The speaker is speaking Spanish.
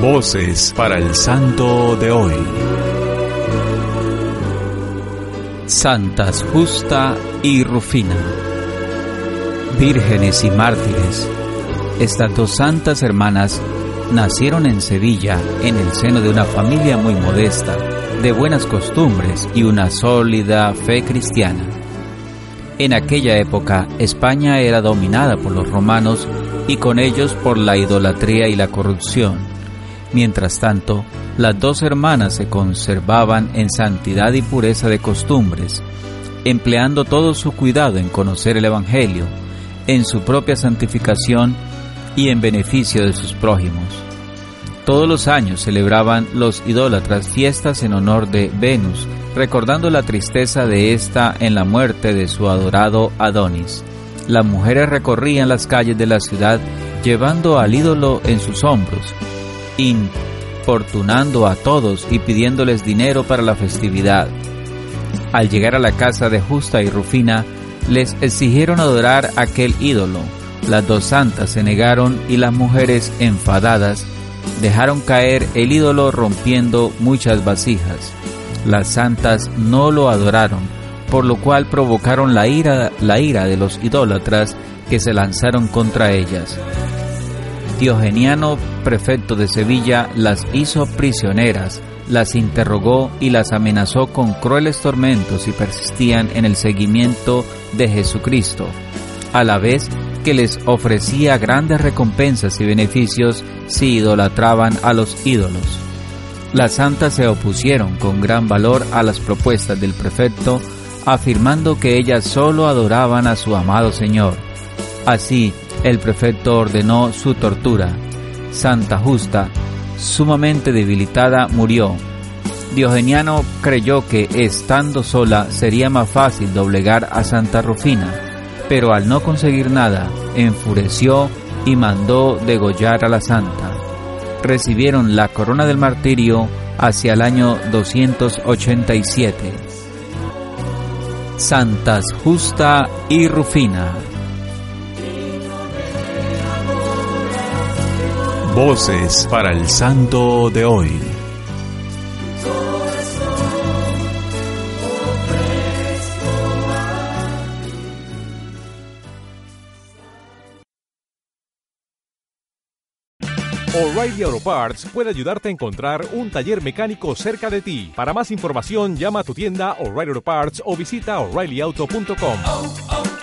Voces para el Santo de hoy. Santas Justa y Rufina. Vírgenes y mártires. Estas dos santas hermanas nacieron en Sevilla en el seno de una familia muy modesta, de buenas costumbres y una sólida fe cristiana. En aquella época España era dominada por los romanos y con ellos por la idolatría y la corrupción Mientras tanto, las dos hermanas se conservaban en santidad y pureza de costumbres, empleando todo su cuidado en conocer el Evangelio, en su propia santificación y en beneficio de sus prójimos. Todos los años celebraban los idólatras fiestas en honor de Venus, recordando la tristeza de ésta en la muerte de su adorado Adonis. Las mujeres recorrían las calles de la ciudad llevando al ídolo en sus hombros, importunando a todos y pidiéndoles dinero para la festividad. Al llegar a la casa de Justa y Rufina, les exigieron adorar aquel ídolo. Las dos santas se negaron y las mujeres, enfadadas, dejaron caer el ídolo rompiendo muchas vasijas. Las santas no lo adoraron, por lo cual provocaron la ira, la ira de los idólatras que se lanzaron contra ellas. Diogeniano, prefecto de Sevilla, las hizo prisioneras, las interrogó y las amenazó con crueles tormentos si persistían en el seguimiento de Jesucristo, a la vez que les ofrecía grandes recompensas y beneficios si idolatraban a los ídolos. Las santas se opusieron con gran valor a las propuestas del prefecto, afirmando que ellas solo adoraban a su amado Señor. Así, el prefecto ordenó su tortura. Santa Justa, sumamente debilitada, murió. Diogeniano creyó que estando sola sería más fácil doblegar a Santa Rufina, pero al no conseguir nada, enfureció y mandó degollar a la santa. Recibieron la corona del martirio hacia el año 287. Santas Justa y Rufina. Voces para el Santo de hoy. O'Reilly Auto Parts puede ayudarte a encontrar un taller mecánico cerca de ti. Para más información, llama a tu tienda O'Reilly Auto Parts o visita oreillyauto.com.